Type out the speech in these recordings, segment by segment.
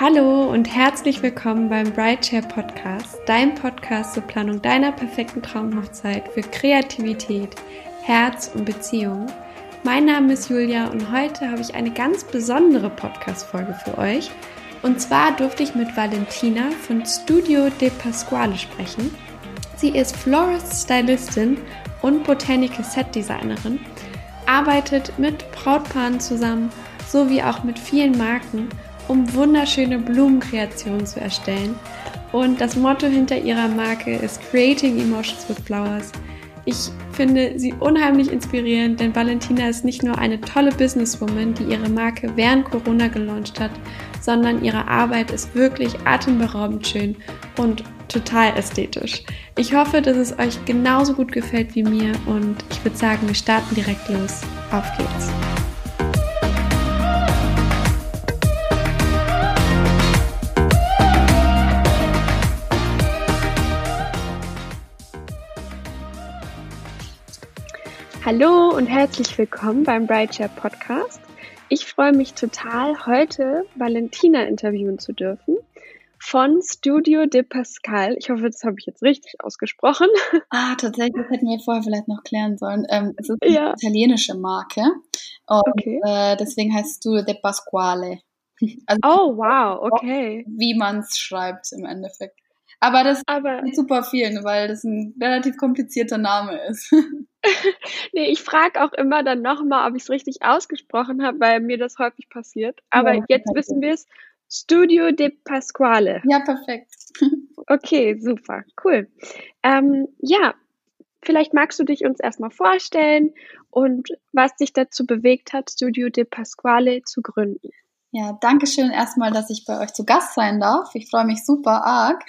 Hallo und herzlich willkommen beim Brightshare Podcast, dein Podcast zur Planung deiner perfekten Traumhochzeit für Kreativität, Herz und Beziehung. Mein Name ist Julia und heute habe ich eine ganz besondere Podcast-Folge für euch. Und zwar durfte ich mit Valentina von Studio De Pasquale sprechen. Sie ist Florist Stylistin und Botanical Set Designerin, arbeitet mit Brautpaaren zusammen sowie auch mit vielen Marken um wunderschöne Blumenkreationen zu erstellen. Und das Motto hinter ihrer Marke ist Creating Emotions with Flowers. Ich finde sie unheimlich inspirierend, denn Valentina ist nicht nur eine tolle Businesswoman, die ihre Marke während Corona gelauncht hat, sondern ihre Arbeit ist wirklich atemberaubend schön und total ästhetisch. Ich hoffe, dass es euch genauso gut gefällt wie mir und ich würde sagen, wir starten direkt los. Auf geht's! Hallo und herzlich willkommen beim Brightshare Podcast. Ich freue mich total, heute Valentina interviewen zu dürfen von Studio de Pascal. Ich hoffe, das habe ich jetzt richtig ausgesprochen. Ah, tatsächlich, das hätten wir vorher vielleicht noch klären sollen. Ähm, es ist eine ja. italienische Marke und okay. äh, deswegen heißt Studio de Pasquale. Also, oh, wow, okay. Wie man es schreibt im Endeffekt. Aber das Aber, ist super vielen, weil das ein relativ komplizierter Name ist. nee, ich frage auch immer dann nochmal, ob ich es richtig ausgesprochen habe, weil mir das häufig passiert. Aber ja, jetzt wissen wir es. Studio de Pasquale. Ja, perfekt. okay, super, cool. Ähm, ja, vielleicht magst du dich uns erstmal vorstellen und was dich dazu bewegt hat, Studio de Pasquale zu gründen. Ja, danke schön erstmal, dass ich bei euch zu Gast sein darf. Ich freue mich super arg.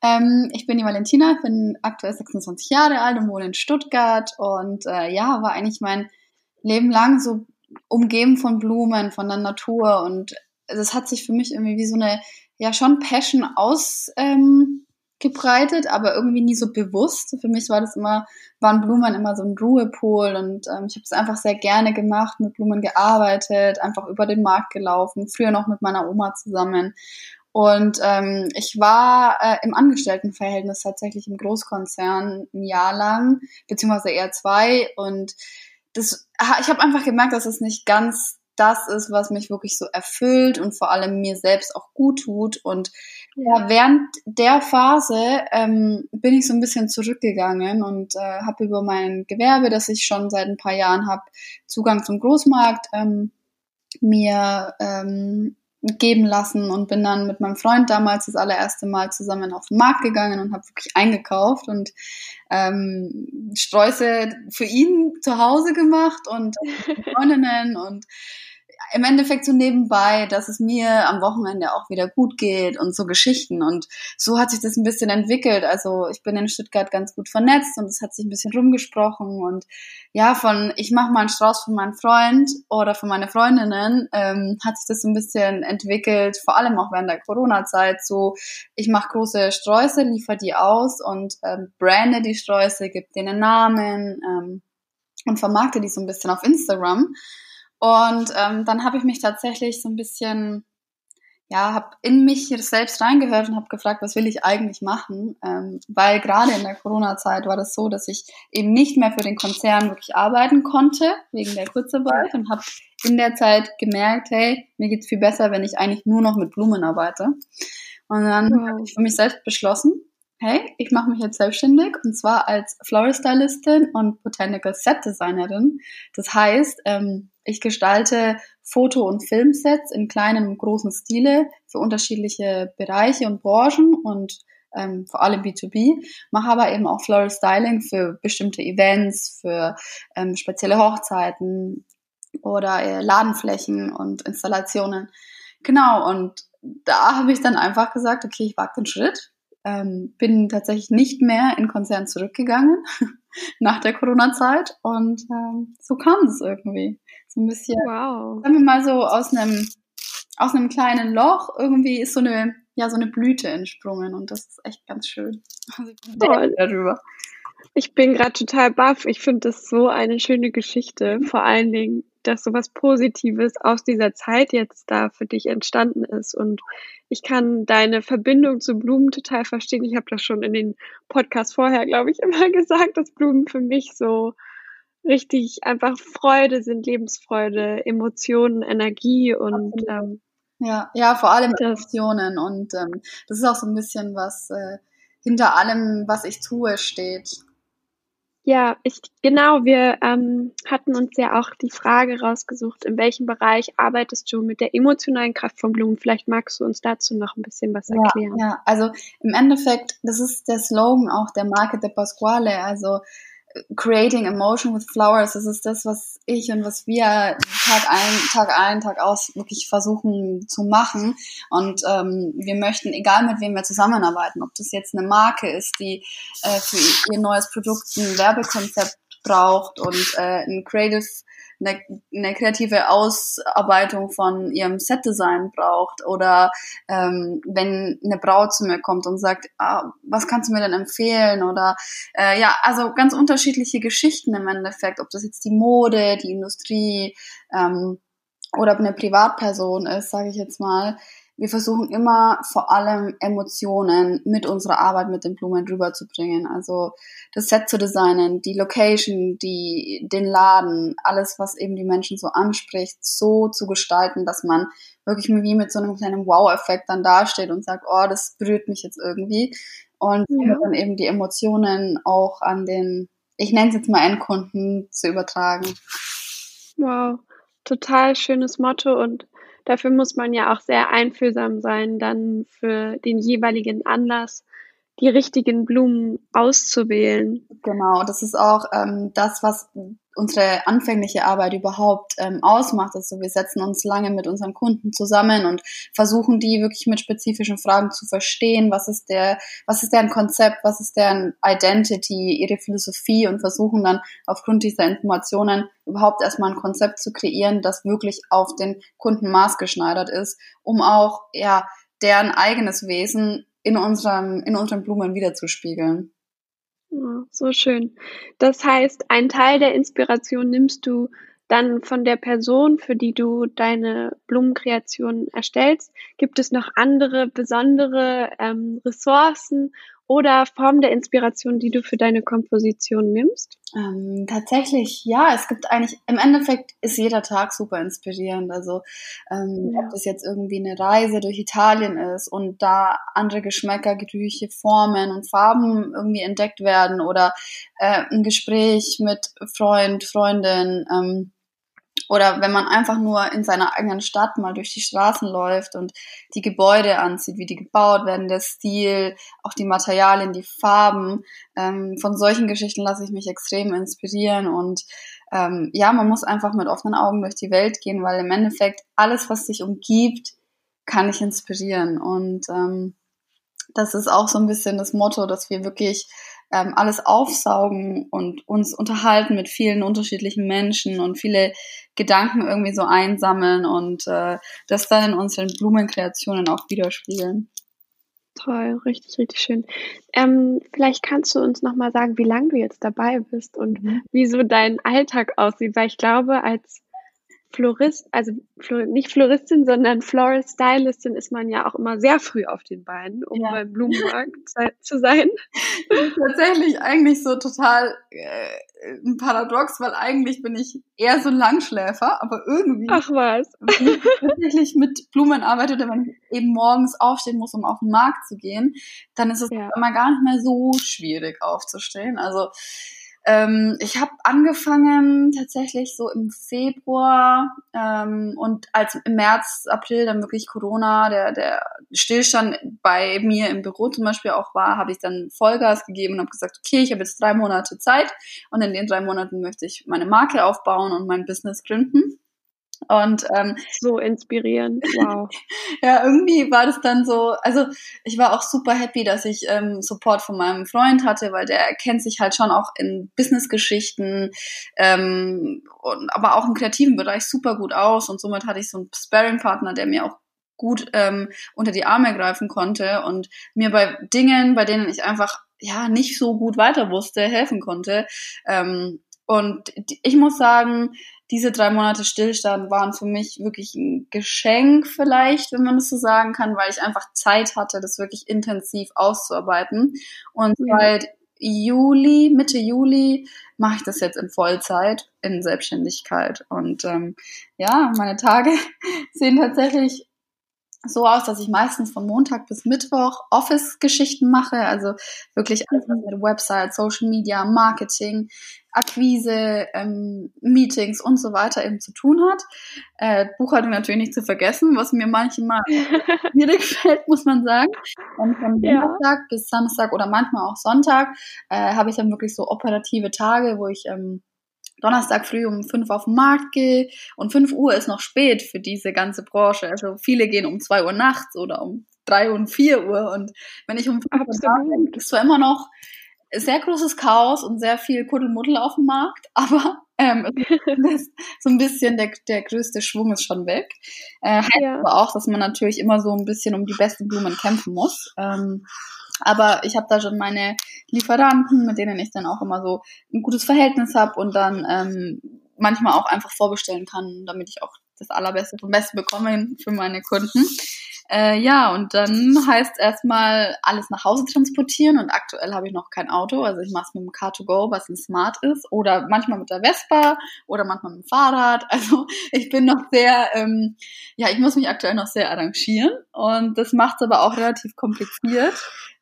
Ähm, ich bin die Valentina, bin aktuell 26 Jahre alt und wohne in Stuttgart und äh, ja, war eigentlich mein Leben lang so umgeben von Blumen, von der Natur und das hat sich für mich irgendwie wie so eine, ja, schon Passion aus, ähm, gebreitet, aber irgendwie nie so bewusst. Für mich war das immer, waren Blumen immer so ein Ruhepol und ähm, ich habe es einfach sehr gerne gemacht, mit Blumen gearbeitet, einfach über den Markt gelaufen, früher noch mit meiner Oma zusammen. Und ähm, ich war äh, im Angestelltenverhältnis tatsächlich im Großkonzern ein Jahr lang, beziehungsweise eher zwei. Und das, ich habe einfach gemerkt, dass es nicht ganz das ist, was mich wirklich so erfüllt und vor allem mir selbst auch gut tut. Und ja, während der Phase ähm, bin ich so ein bisschen zurückgegangen und äh, habe über mein Gewerbe, das ich schon seit ein paar Jahren habe, Zugang zum Großmarkt ähm, mir ähm, geben lassen und bin dann mit meinem Freund damals das allererste Mal zusammen auf den Markt gegangen und habe wirklich eingekauft und ähm, Sträuße für ihn zu Hause gemacht und Freundinnen und im Endeffekt so nebenbei, dass es mir am Wochenende auch wieder gut geht und so Geschichten. Und so hat sich das ein bisschen entwickelt. Also ich bin in Stuttgart ganz gut vernetzt und es hat sich ein bisschen rumgesprochen. Und ja, von ich mache mal einen Strauß von meinem Freund oder von meiner Freundinnen, ähm, hat sich das so ein bisschen entwickelt, vor allem auch während der Corona-Zeit. So, ich mache große Sträuße, liefere die aus und ähm, brande die Sträuße, gebe denen Namen ähm, und vermarkte die so ein bisschen auf Instagram. Und ähm, dann habe ich mich tatsächlich so ein bisschen, ja, habe in mich selbst reingehört und habe gefragt, was will ich eigentlich machen? Ähm, weil gerade in der Corona-Zeit war das so, dass ich eben nicht mehr für den Konzern wirklich arbeiten konnte, wegen der Kurzarbeit und habe in der Zeit gemerkt, hey, mir geht's viel besser, wenn ich eigentlich nur noch mit Blumen arbeite. Und dann habe ich für mich selbst beschlossen, hey, ich mache mich jetzt selbstständig und zwar als Floristylistin und Botanical Set Designerin. Das heißt, ähm, ich gestalte Foto- und Filmsets in kleinem und großen Stile für unterschiedliche Bereiche und Branchen und ähm, vor allem B2B, mache aber eben auch Floral Styling für bestimmte Events, für ähm, spezielle Hochzeiten oder äh, Ladenflächen und Installationen. Genau, und da habe ich dann einfach gesagt, okay, ich wage den Schritt, ähm, bin tatsächlich nicht mehr in Konzern zurückgegangen nach der Corona-Zeit und ähm, so kam es irgendwie so ein bisschen, wow. sagen wir mal so aus einem aus einem kleinen Loch irgendwie ist so eine ja so eine Blüte entsprungen und das ist echt ganz schön. Also ich bin Toll. darüber. Ich bin gerade total baff. Ich finde das so eine schöne Geschichte. Vor allen Dingen dass sowas Positives aus dieser Zeit jetzt da für dich entstanden ist. Und ich kann deine Verbindung zu Blumen total verstehen. Ich habe das schon in den Podcast vorher, glaube ich, immer gesagt, dass Blumen für mich so richtig einfach Freude sind, Lebensfreude, Emotionen, Energie und ähm, ja, ja, vor allem Emotionen und ähm, das ist auch so ein bisschen was äh, hinter allem, was ich tue, steht. Ja, ich genau, wir ähm, hatten uns ja auch die Frage rausgesucht, in welchem Bereich arbeitest du mit der emotionalen Kraft von Blumen? Vielleicht magst du uns dazu noch ein bisschen was erklären. Ja, ja. also im Endeffekt, das ist der Slogan auch der Marke de Pasquale, also Creating Emotion with Flowers, das ist das, was ich und was wir Tag ein, Tag ein, Tag aus wirklich versuchen zu machen. Und ähm, wir möchten, egal mit wem wir zusammenarbeiten, ob das jetzt eine Marke ist, die äh, für ihr neues Produkt ein Werbekonzept braucht und äh, ein Creative eine, eine kreative Ausarbeitung von ihrem Setdesign braucht oder ähm, wenn eine Braut zu mir kommt und sagt, ah, was kannst du mir denn empfehlen? Oder äh, ja, also ganz unterschiedliche Geschichten im Endeffekt, ob das jetzt die Mode, die Industrie ähm, oder eine Privatperson ist, sage ich jetzt mal, wir versuchen immer vor allem Emotionen mit unserer Arbeit mit den Blumen rüberzubringen. Also das Set zu designen, die Location, die, den Laden, alles, was eben die Menschen so anspricht, so zu gestalten, dass man wirklich wie mit so einem kleinen Wow-Effekt dann dasteht und sagt, oh, das berührt mich jetzt irgendwie. Und ja. dann eben die Emotionen auch an den, ich nenne es jetzt mal Endkunden, zu übertragen. Wow, total schönes Motto und Dafür muss man ja auch sehr einfühlsam sein, dann für den jeweiligen Anlass die richtigen Blumen auszuwählen. Genau, das ist auch ähm, das, was unsere anfängliche Arbeit überhaupt ähm, ausmacht. Also wir setzen uns lange mit unseren Kunden zusammen und versuchen die wirklich mit spezifischen Fragen zu verstehen. Was ist der, was ist deren Konzept, was ist deren Identity, ihre Philosophie und versuchen dann aufgrund dieser Informationen überhaupt erstmal ein Konzept zu kreieren, das wirklich auf den Kunden maßgeschneidert ist, um auch ja deren eigenes Wesen in unserem, in unseren Blumen wiederzuspiegeln. Ja, so schön. Das heißt, ein Teil der Inspiration nimmst du dann von der Person, für die du deine Blumenkreation erstellst. Gibt es noch andere besondere ähm, Ressourcen oder Form der Inspiration, die du für deine Komposition nimmst? Ähm, tatsächlich, ja. Es gibt eigentlich, im Endeffekt ist jeder Tag super inspirierend. Also, ähm, ja. ob das jetzt irgendwie eine Reise durch Italien ist und da andere Geschmäcker, Gerüche, Formen und Farben irgendwie entdeckt werden oder äh, ein Gespräch mit Freund, Freundin, ähm, oder wenn man einfach nur in seiner eigenen Stadt mal durch die Straßen läuft und die Gebäude ansieht, wie die gebaut werden, der Stil, auch die Materialien, die Farben. Ähm, von solchen Geschichten lasse ich mich extrem inspirieren. Und ähm, ja, man muss einfach mit offenen Augen durch die Welt gehen, weil im Endeffekt alles, was sich umgibt, kann ich inspirieren. Und ähm, das ist auch so ein bisschen das Motto, dass wir wirklich ähm, alles aufsaugen und uns unterhalten mit vielen unterschiedlichen Menschen und viele Gedanken irgendwie so einsammeln und äh, das dann in unseren Blumenkreationen auch widerspiegeln. Toll, richtig, richtig schön. Ähm, vielleicht kannst du uns nochmal sagen, wie lange du jetzt dabei bist und mhm. wie so dein Alltag aussieht, weil ich glaube, als Florist, also nicht Floristin, sondern Floral Stylistin ist man ja auch immer sehr früh auf den Beinen, um ja. beim Blumenmarkt zu sein. Tatsächlich eigentlich so total äh, ein Paradox, weil eigentlich bin ich eher so ein Langschläfer, aber irgendwie. Ach was. Wenn ich tatsächlich mit Blumen arbeite oder wenn ich eben morgens aufstehen muss, um auf den Markt zu gehen, dann ist es ja. immer gar nicht mehr so schwierig aufzustehen. Also ähm, ich habe angefangen tatsächlich so im Februar ähm, und als im März, April dann wirklich Corona, der, der Stillstand bei mir im Büro zum Beispiel auch war, habe ich dann Vollgas gegeben und habe gesagt, okay, ich habe jetzt drei Monate Zeit und in den drei Monaten möchte ich meine Marke aufbauen und mein Business gründen. Und ähm, so inspirierend, wow. ja, irgendwie war das dann so, also ich war auch super happy, dass ich ähm, Support von meinem Freund hatte, weil der kennt sich halt schon auch in Businessgeschichten, ähm, und, aber auch im kreativen Bereich super gut aus und somit hatte ich so einen Sparring-Partner, der mir auch gut ähm, unter die Arme greifen konnte und mir bei Dingen, bei denen ich einfach ja nicht so gut weiter wusste, helfen konnte. Ähm, und ich muss sagen, diese drei Monate Stillstand waren für mich wirklich ein Geschenk vielleicht, wenn man das so sagen kann, weil ich einfach Zeit hatte, das wirklich intensiv auszuarbeiten. Und ja. seit Juli, Mitte Juli mache ich das jetzt in Vollzeit, in Selbstständigkeit. Und ähm, ja, meine Tage sehen tatsächlich so aus, dass ich meistens von Montag bis Mittwoch Office-Geschichten mache, also wirklich alles was mit Website, Social Media, Marketing, Akquise, ähm, Meetings und so weiter eben zu tun hat. Äh, Buchhaltung natürlich nicht zu vergessen, was mir manchmal schwierig fällt, muss man sagen. Und von ja. Donnerstag bis Samstag oder manchmal auch Sonntag äh, habe ich dann wirklich so operative Tage, wo ich ähm, Donnerstag früh um fünf auf den Markt gehe und fünf Uhr ist noch spät für diese ganze Branche. Also viele gehen um zwei Uhr nachts oder um drei und vier Uhr und wenn ich um fünf Uhr da bin, ist zwar immer noch sehr großes Chaos und sehr viel Kuddelmuddel auf dem Markt, aber ähm, so ein bisschen der, der größte Schwung ist schon weg. Äh, heißt ja. aber auch, dass man natürlich immer so ein bisschen um die besten Blumen kämpfen muss. Ähm, aber ich habe da schon meine Lieferanten, mit denen ich dann auch immer so ein gutes Verhältnis habe und dann ähm, manchmal auch einfach vorbestellen kann, damit ich auch das Allerbeste vom Besten bekomme für meine Kunden. Äh, ja, und dann heißt erstmal alles nach Hause transportieren und aktuell habe ich noch kein Auto. Also ich mache es mit dem Car2Go, was ein Smart ist, oder manchmal mit der Vespa oder manchmal mit dem Fahrrad. Also ich bin noch sehr, ähm, ja, ich muss mich aktuell noch sehr arrangieren und das macht es aber auch relativ kompliziert.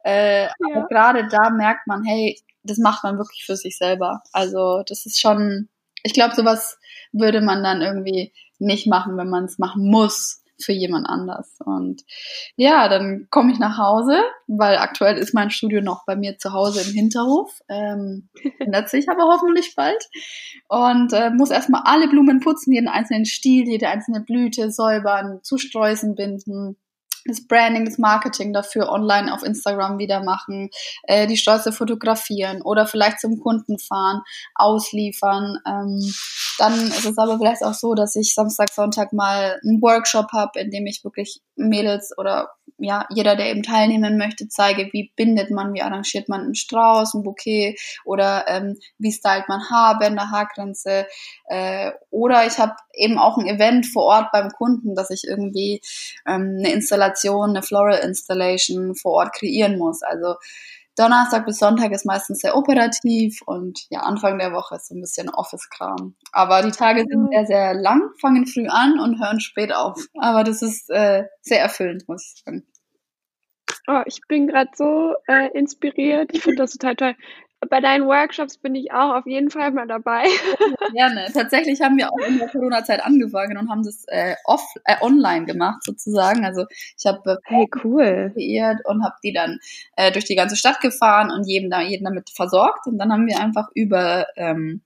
Äh, ja. Aber gerade da merkt man, hey, das macht man wirklich für sich selber. Also das ist schon, ich glaube, sowas würde man dann irgendwie nicht machen, wenn man es machen muss für jemand anders. Und ja, dann komme ich nach Hause, weil aktuell ist mein Studio noch bei mir zu Hause im Hinterhof. Ähm, ändert sich aber hoffentlich bald. Und äh, muss erstmal alle Blumen putzen, jeden einzelnen Stiel, jede einzelne Blüte säubern, zu Sträußen binden das Branding, das Marketing dafür online auf Instagram wieder machen, äh, die Stolze fotografieren oder vielleicht zum Kunden fahren, ausliefern. Ähm, dann ist es aber vielleicht auch so, dass ich Samstag, Sonntag mal einen Workshop habe, in dem ich wirklich Mädels oder ja, jeder, der eben teilnehmen möchte, zeige, wie bindet man, wie arrangiert man einen Strauß, ein Bouquet oder ähm, wie stylt man Haarbänder, Haargrenze. Äh, oder ich habe eben auch ein Event vor Ort beim Kunden, dass ich irgendwie ähm, eine Installation, eine Floral Installation vor Ort kreieren muss. Also Donnerstag bis Sonntag ist meistens sehr operativ und ja, Anfang der Woche ist so ein bisschen Office-Kram. Aber die Tage sind sehr, sehr lang, fangen früh an und hören spät auf. Aber das ist äh, sehr erfüllend, muss ich sagen. Oh, ich bin gerade so äh, inspiriert. Ich finde das total toll bei deinen Workshops bin ich auch auf jeden Fall mal dabei. Gerne. Tatsächlich haben wir auch in der Corona-Zeit angefangen und haben das äh, off, äh, online gemacht sozusagen. Also ich habe äh, hey, cool. kreiert und habe die dann äh, durch die ganze Stadt gefahren und jedem da, jeden damit versorgt. Und dann haben wir einfach über ähm,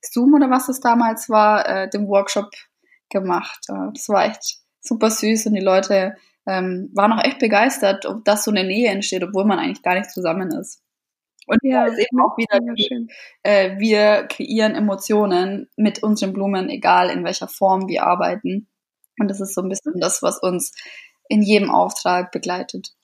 Zoom oder was es damals war, äh, den Workshop gemacht. Äh, das war echt super süß und die Leute ähm, waren auch echt begeistert, ob das so eine Nähe entsteht, obwohl man eigentlich gar nicht zusammen ist. Und ja, ist eben auch wieder, die, äh, wir kreieren Emotionen mit unseren Blumen, egal in welcher Form wir arbeiten. Und das ist so ein bisschen das, was uns in jedem Auftrag begleitet.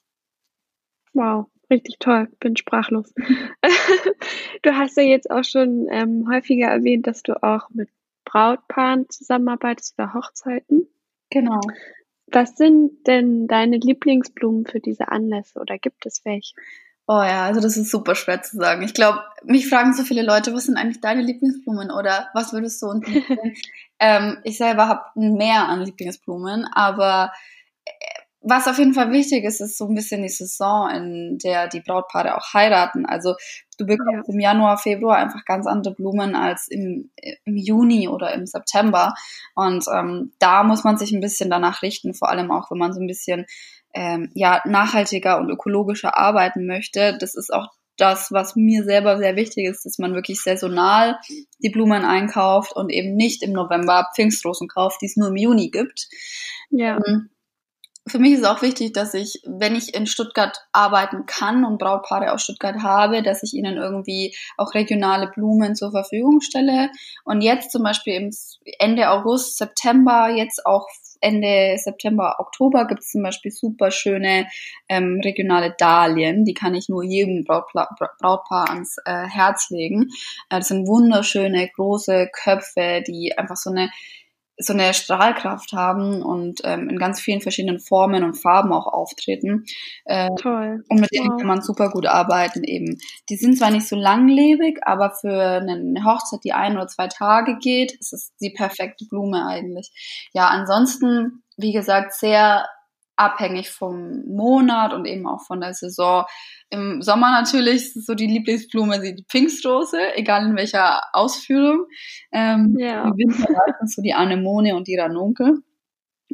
Wow, richtig toll. Bin sprachlos. du hast ja jetzt auch schon ähm, häufiger erwähnt, dass du auch mit Brautpaaren zusammenarbeitest oder Hochzeiten. Genau. Was sind denn deine Lieblingsblumen für diese Anlässe oder gibt es welche? Oh ja, also das ist super schwer zu sagen. Ich glaube, mich fragen so viele Leute, was sind eigentlich deine Lieblingsblumen oder was würdest du uns ähm, ich selber habe mehr an Lieblingsblumen, aber was auf jeden Fall wichtig ist, ist so ein bisschen die Saison, in der die Brautpaare auch heiraten. Also du bekommst ja. im Januar, Februar einfach ganz andere Blumen als im, im Juni oder im September. Und ähm, da muss man sich ein bisschen danach richten, vor allem auch, wenn man so ein bisschen ähm, ja, nachhaltiger und ökologischer arbeiten möchte. Das ist auch das, was mir selber sehr wichtig ist, dass man wirklich saisonal die Blumen einkauft und eben nicht im November Pfingstrosen kauft, die es nur im Juni gibt. Ja. Ähm, für mich ist auch wichtig, dass ich, wenn ich in Stuttgart arbeiten kann und Brautpaare aus Stuttgart habe, dass ich ihnen irgendwie auch regionale Blumen zur Verfügung stelle. Und jetzt zum Beispiel im Ende August, September, jetzt auch Ende September, Oktober gibt es zum Beispiel super schöne ähm, regionale Dahlien. Die kann ich nur jedem Brautpa Brautpaar ans äh, Herz legen. Äh, das sind wunderschöne große Köpfe, die einfach so eine so eine Strahlkraft haben und ähm, in ganz vielen verschiedenen Formen und Farben auch auftreten. Äh, Toll. Und mit denen wow. kann man super gut arbeiten eben. Die sind zwar nicht so langlebig, aber für eine Hochzeit, die ein oder zwei Tage geht, ist es die perfekte Blume eigentlich. Ja, ansonsten, wie gesagt, sehr abhängig vom Monat und eben auch von der Saison. Im Sommer natürlich ist so die Lieblingsblume die Pfingstrose, egal in welcher Ausführung. Ähm, ja. Im Winter meistens so die Anemone und die Ranunkel.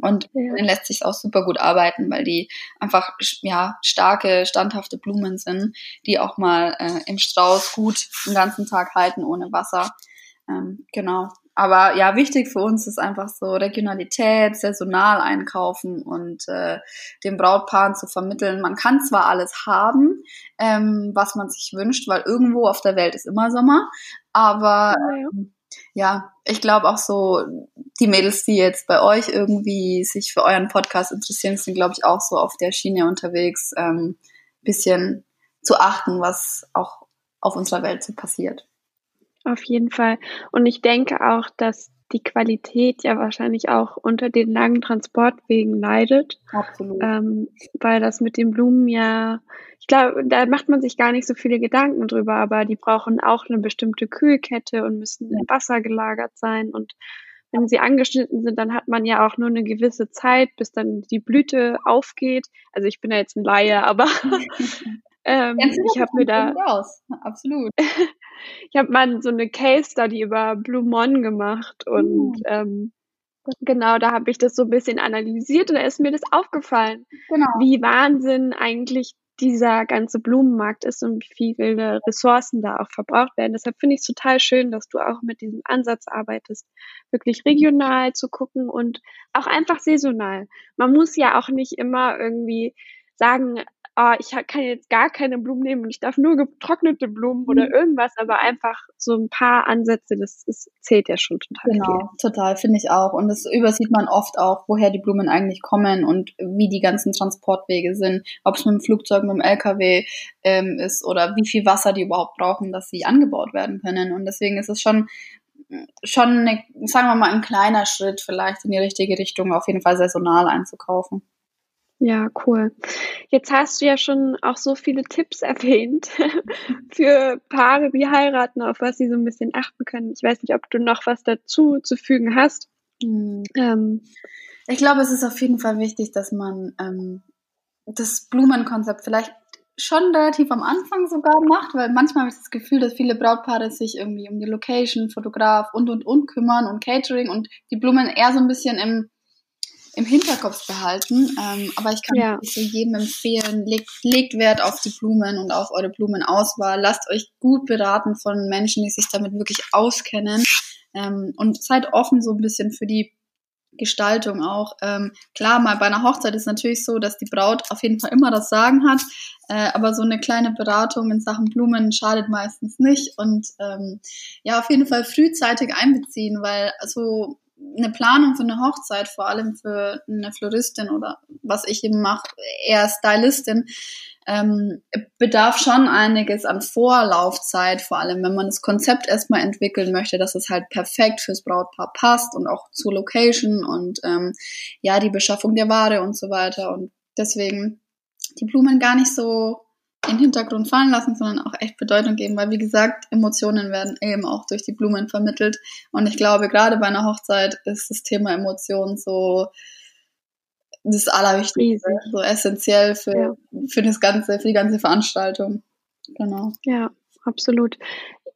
Und ja. dann lässt sich auch super gut arbeiten, weil die einfach ja starke, standhafte Blumen sind, die auch mal äh, im Strauß gut den ganzen Tag halten ohne Wasser. Ähm, genau. Aber ja, wichtig für uns ist einfach so Regionalität, saisonal einkaufen und äh, den Brautpaaren zu vermitteln. Man kann zwar alles haben, ähm, was man sich wünscht, weil irgendwo auf der Welt ist immer Sommer, aber ähm, ja, ich glaube auch so, die Mädels, die jetzt bei euch irgendwie sich für euren Podcast interessieren, sind, glaube ich, auch so auf der Schiene unterwegs, ähm, bisschen zu achten, was auch auf unserer Welt so passiert. Auf jeden Fall. Und ich denke auch, dass die Qualität ja wahrscheinlich auch unter den langen Transportwegen leidet. Absolut. Ähm, weil das mit den Blumen ja, ich glaube, da macht man sich gar nicht so viele Gedanken drüber, aber die brauchen auch eine bestimmte Kühlkette und müssen im Wasser gelagert sein. Und wenn sie angeschnitten sind, dann hat man ja auch nur eine gewisse Zeit, bis dann die Blüte aufgeht. Also ich bin ja jetzt ein Laie, aber ähm, ich habe mir da raus. absolut. ich habe mal so eine Case Study über Blue Mon gemacht und mhm. ähm, genau, da habe ich das so ein bisschen analysiert und da ist mir das aufgefallen, genau. wie Wahnsinn eigentlich dieser ganze Blumenmarkt ist und wie viele Ressourcen da auch verbraucht werden. Deshalb finde ich es total schön, dass du auch mit diesem Ansatz arbeitest, wirklich regional zu gucken und auch einfach saisonal. Man muss ja auch nicht immer irgendwie sagen, oh, ich kann jetzt gar keine Blumen nehmen und ich darf nur getrocknete Blumen oder mhm. irgendwas, aber einfach so ein paar Ansätze, das, das zählt ja schon total genau, viel. total, finde ich auch. Und das übersieht man oft auch, woher die Blumen eigentlich kommen und wie die ganzen Transportwege sind, ob es mit dem Flugzeug, mit dem LKW ähm, ist oder wie viel Wasser die überhaupt brauchen, dass sie angebaut werden können. Und deswegen ist es schon schon, eine, sagen wir mal, ein kleiner Schritt vielleicht in die richtige Richtung, auf jeden Fall saisonal einzukaufen. Ja, cool. Jetzt hast du ja schon auch so viele Tipps erwähnt für Paare, die heiraten, auf was sie so ein bisschen achten können. Ich weiß nicht, ob du noch was dazu zu fügen hast. Mhm. Ähm, ich glaube, es ist auf jeden Fall wichtig, dass man ähm, das Blumenkonzept vielleicht schon relativ am Anfang sogar macht, weil manchmal habe ich das Gefühl, dass viele Brautpaare sich irgendwie um die Location, Fotograf und und und kümmern und Catering und die Blumen eher so ein bisschen im im Hinterkopf behalten. Ähm, aber ich kann ja. so jedem empfehlen, legt, legt Wert auf die Blumen und auf eure Blumenauswahl. Lasst euch gut beraten von Menschen, die sich damit wirklich auskennen. Ähm, und seid offen so ein bisschen für die Gestaltung auch. Ähm, klar, mal bei einer Hochzeit ist natürlich so, dass die Braut auf jeden Fall immer das Sagen hat, äh, aber so eine kleine Beratung in Sachen Blumen schadet meistens nicht und ähm, ja, auf jeden Fall frühzeitig einbeziehen, weil so eine Planung für eine Hochzeit, vor allem für eine Floristin oder was ich eben mache, eher Stylistin, ähm, bedarf schon einiges an Vorlaufzeit, vor allem wenn man das Konzept erstmal entwickeln möchte, dass es halt perfekt fürs Brautpaar passt und auch zur Location und ähm, ja, die Beschaffung der Ware und so weiter. Und deswegen die Blumen gar nicht so in den Hintergrund fallen lassen, sondern auch echt Bedeutung geben, weil wie gesagt, Emotionen werden eben auch durch die Blumen vermittelt. Und ich glaube, gerade bei einer Hochzeit ist das Thema Emotionen so das Allerwichtigste, Riesig. so essentiell für, ja. für das ganze, für die ganze Veranstaltung. Genau. Ja, absolut.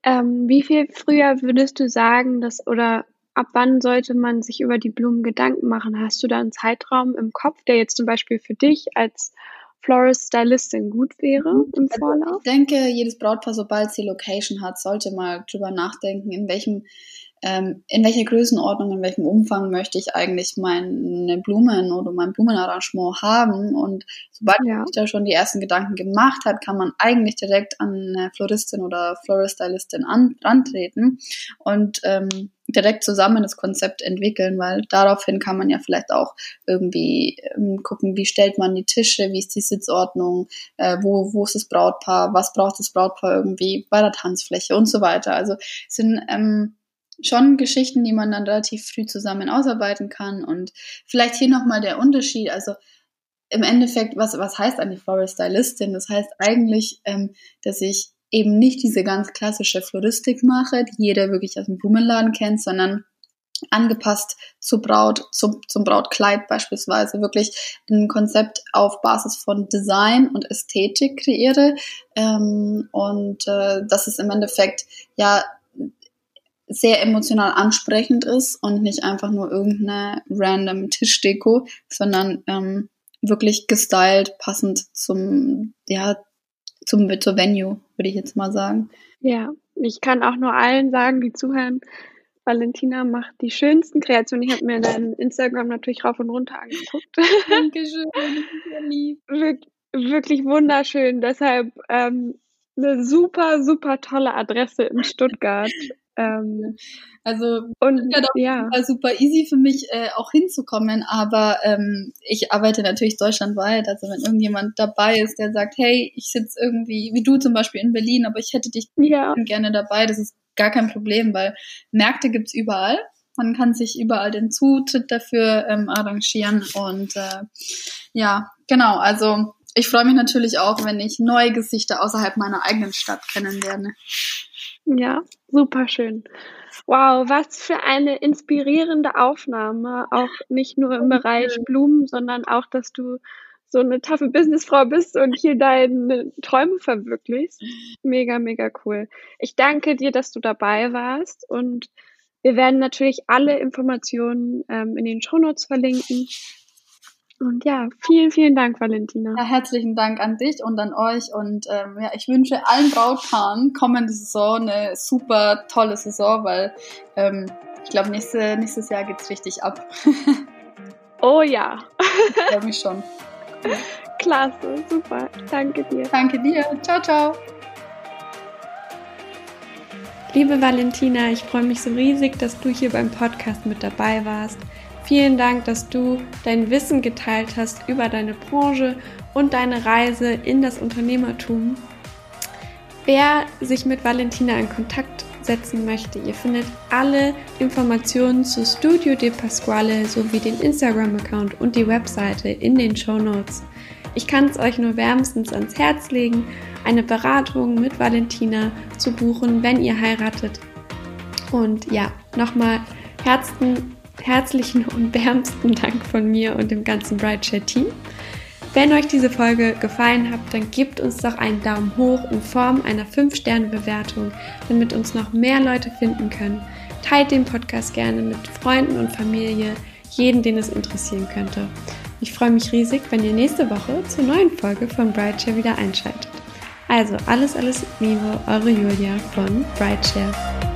Ähm, wie viel früher würdest du sagen, dass oder ab wann sollte man sich über die Blumen Gedanken machen? Hast du da einen Zeitraum im Kopf, der jetzt zum Beispiel für dich als Florist Stylistin gut wäre mhm. im also Vorlauf? Ich denke, jedes Brautpaar, sobald sie Location hat, sollte mal drüber nachdenken, in welchem ähm, in welcher Größenordnung, in welchem Umfang möchte ich eigentlich meine Blumen oder mein Blumenarrangement haben. Und sobald ja. man sich da schon die ersten Gedanken gemacht hat, kann man eigentlich direkt an eine Floristin oder Floristylistin an, rantreten und ähm, direkt zusammen das Konzept entwickeln, weil daraufhin kann man ja vielleicht auch irgendwie ähm, gucken, wie stellt man die Tische, wie ist die Sitzordnung, äh, wo, wo ist das Brautpaar, was braucht das Brautpaar irgendwie bei der Tanzfläche und so weiter. Also es sind ähm, schon Geschichten, die man dann relativ früh zusammen ausarbeiten kann und vielleicht hier nochmal der Unterschied, also im Endeffekt, was, was heißt eigentlich Florist Stylistin? Das heißt eigentlich, ähm, dass ich eben nicht diese ganz klassische Floristik mache, die jeder wirklich aus dem Blumenladen kennt, sondern angepasst zur Braut, zum, zum Brautkleid beispielsweise, wirklich ein Konzept auf Basis von Design und Ästhetik kreiere. Ähm, und äh, dass es im Endeffekt ja sehr emotional ansprechend ist und nicht einfach nur irgendeine random Tischdeko, sondern ähm, wirklich gestylt, passend zum, ja, zum, zur Venue, würde ich jetzt mal sagen. Ja, ich kann auch nur allen sagen, die zuhören, Valentina macht die schönsten Kreationen. Ich habe mir dein Instagram natürlich rauf und runter angeguckt. Dankeschön, sehr lieb. Wir wirklich wunderschön. Deshalb ähm, eine super, super tolle Adresse in Stuttgart. Ähm, also und ja, super easy für mich äh, auch hinzukommen, aber ähm, ich arbeite natürlich deutschlandweit. Also wenn irgendjemand dabei ist, der sagt, hey, ich sitze irgendwie, wie du zum Beispiel in Berlin, aber ich hätte dich ja. gerne dabei, das ist gar kein Problem, weil Märkte gibt's überall. Man kann sich überall den Zutritt dafür ähm, arrangieren und äh, ja, genau. Also ich freue mich natürlich auch, wenn ich neue Gesichter außerhalb meiner eigenen Stadt kennenlerne. Ja, super schön. Wow, was für eine inspirierende Aufnahme. Auch nicht nur im Bereich Blumen, sondern auch, dass du so eine taffe Businessfrau bist und hier deine Träume verwirklichst. Mega, mega cool. Ich danke dir, dass du dabei warst und wir werden natürlich alle Informationen ähm, in den Shownotes verlinken. Und ja, vielen, vielen Dank, Valentina. Ja, herzlichen Dank an dich und an euch. Und ähm, ja, ich wünsche allen Brautpaaren kommende Saison eine super tolle Saison, weil ähm, ich glaube, nächste, nächstes Jahr geht's richtig ab. oh ja. ich freue mich schon. Klasse, super. Danke dir. Danke dir. Ciao, ciao. Liebe Valentina, ich freue mich so riesig, dass du hier beim Podcast mit dabei warst. Vielen Dank, dass du dein Wissen geteilt hast über deine Branche und deine Reise in das Unternehmertum. Wer sich mit Valentina in Kontakt setzen möchte, ihr findet alle Informationen zu Studio de Pasquale sowie den Instagram-Account und die Webseite in den Show Notes. Ich kann es euch nur wärmstens ans Herz legen, eine Beratung mit Valentina zu buchen, wenn ihr heiratet. Und ja, nochmal Herzen herzlichen und wärmsten Dank von mir und dem ganzen Brightshare Team. Wenn euch diese Folge gefallen hat, dann gebt uns doch einen Daumen hoch in Form einer 5-Sterne-Bewertung, damit uns noch mehr Leute finden können. Teilt den Podcast gerne mit Freunden und Familie, jeden, den es interessieren könnte. Ich freue mich riesig, wenn ihr nächste Woche zur neuen Folge von Brightshare wieder einschaltet. Also alles, alles Liebe, eure Julia von Brightshare.